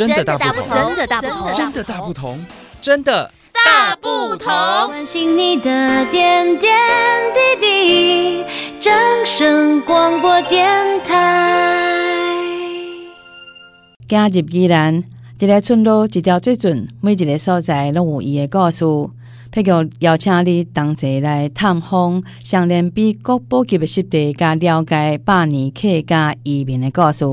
真的大不同，真的大不同，真的大不同，真的大不同。关心你的点点滴滴，掌声广播电台。加入宜兰，一个村落一条水准，每一个所在拢有伊的故事。譬如邀请你同齐来探访相连比国宝级的湿地，加了解百年客家移民的故事。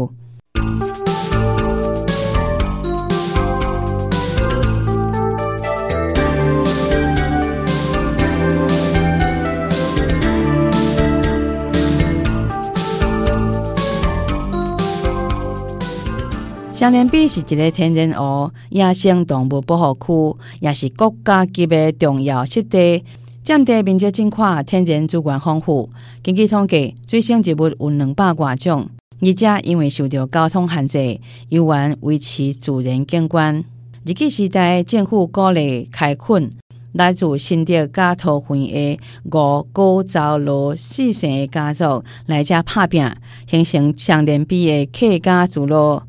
上联比是一个天然乌野生动物保护区，也是国家级的重要湿地，占地面积真宽，天然资源丰富。根据统计，水生植物有两百多种，而且因为受到交通限制，有缘维持自然景观。日据时代，政府鼓励开垦来自新竹甲桃园的五股走路四姓的家族来遮打拼，形成上联比的客家聚落。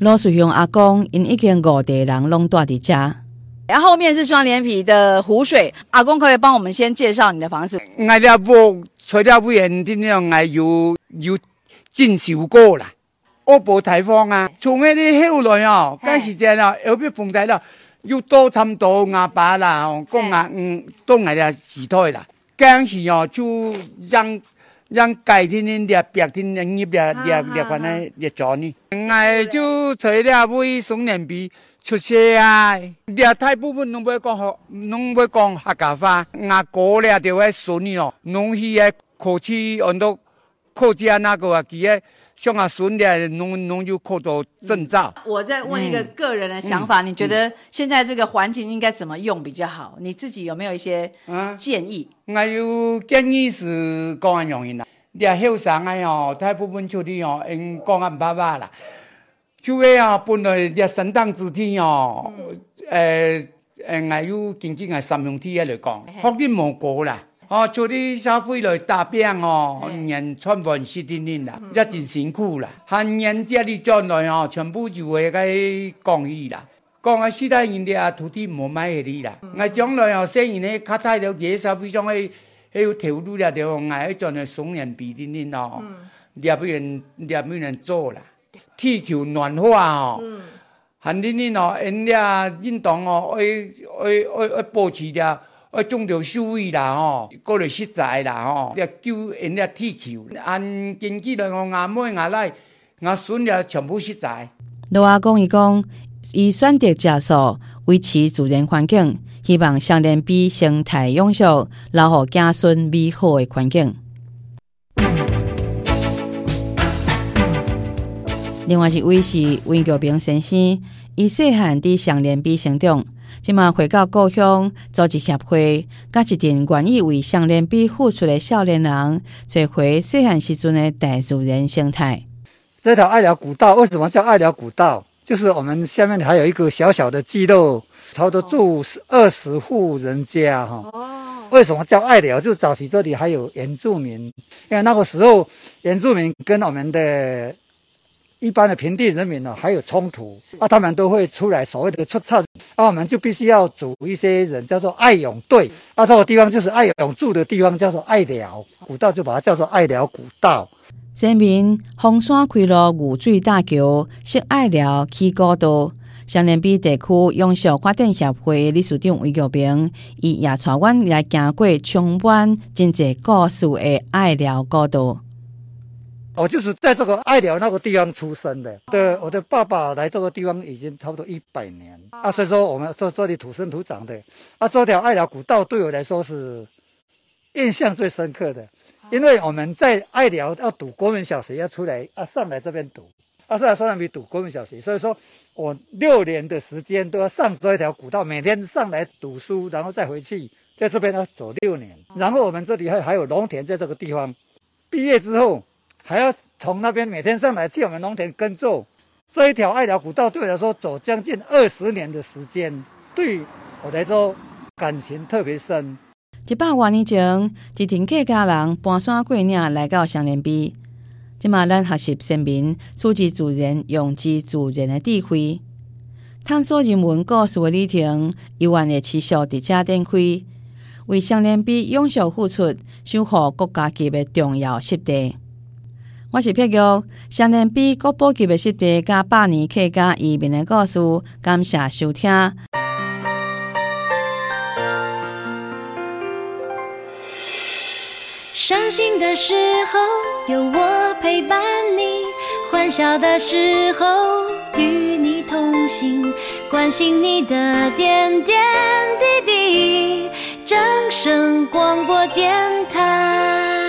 罗水雄阿公因已经五代人拢住伫遮，然后后面是双连皮的湖水。阿公可以帮我们先介绍你的房子。我了不，除了不然，今天我有有进修过啦。我无台风啊，从那里后来哦，该时间了，又被风灾了，又多参多阿爸啦，讲阿，嗯，都时代啦。哦，就让。让改天天的白天的叶的的的款的的做呢，我就除了为双连埤出世啊，的大部分拢不会讲好，拢不会讲客家话，我过了就会顺利哦，农业的科技很多科技啊那个啊，其实。像啊，孙的农农就考到证照。我再问一个个人的想法，嗯、你觉得现在这个环境应该怎么用比较好？你自己有没有一些建议？啊、我有建议是讲安容易啦，你后生啊哟，大部分出去哦，因讲安爸爸啦，就会啊，本来你生长之天哦，呃呃，我有经济啊三兄弟来讲，福利冇过啦。哦，做啲社会来打拼哦，人穿完湿淋淋啦，也真辛苦啦。汉人家里将来哦，全部就会该讲伊啦。讲啊，其他人哋啊，土地冇买起嚟啦。我将来哦，虽然呢，较大条嘅社会上系系有投入了，就我系将来送人比淋淋哦，也不人也不人做啦。地球暖化哦，汗淋淋哦，人家运动哦，爱爱爱爱保持了。要种着树位啦吼，过来实在啦吼，要救人家地球。按经济来讲，阿妹阿奶阿孙也全部实在。罗阿公伊讲，伊选择加速维持自然环境，希望上联比生态永续，留予子孙美好的环境。另外一位是温国平先生，伊细汉伫上联比成长。今嘛回到故乡，组织协会，甲一群愿意为上联比付出的少年人，找回细汉时阵的大自然生态。这条爱聊古道为什么叫爱聊古道？就是我们下面还有一个小小的聚落，差不多住二十户人家哈。哦。为什么叫爱聊？就早期这里还有原住民，因为那个时候原住民跟我们的。一般的平地人民呢，还有冲突啊，他们都会出来所谓的出草，啊，我们就必须要组一些人，叫做爱勇队，啊，这个地方就是爱勇住的地方，叫做爱寮古道，就把它叫做爱寮古道。前面凤山开路五水大桥是爱寮起高度，上联比地区永续发展协会理事长魏国平，伊也带阮来行过充满真济故事的爱寮高度。我就是在这个爱寮那个地方出生的，对，我的爸爸来这个地方已经差不多一百年啊，所以说我们说这里土生土长的。啊，这条爱寮古道对我来说是印象最深刻的，因为我们在爱寮要读国民小学，要出来啊上来这边读，啊上来双连埤读国民小学，所以说我六年的时间都要上这一条古道，每天上来读书，然后再回去，在这边要走六年，然后我们这里还还有农田在这个地方，毕业之后。还要从那边每天上来去我们农田耕作，这一条爱寮古道对我来说走将近二十年的时间，对我来说感情特别深。一百多年前，一群客家人搬山过岭来到上联比，今嘛咱学习先民，处之自然，用之自然的智慧。探索人文故事的旅程，永远的持续伫遮展开，为双连埤永续付出，守护国家级的重要湿地。我是碧玉，双连埤国宝级的湿地加百年客家移民的故事，感谢收听。伤心的时候有我陪伴你，欢笑的时候与你同行，关心你的点点滴滴。正声广播电台。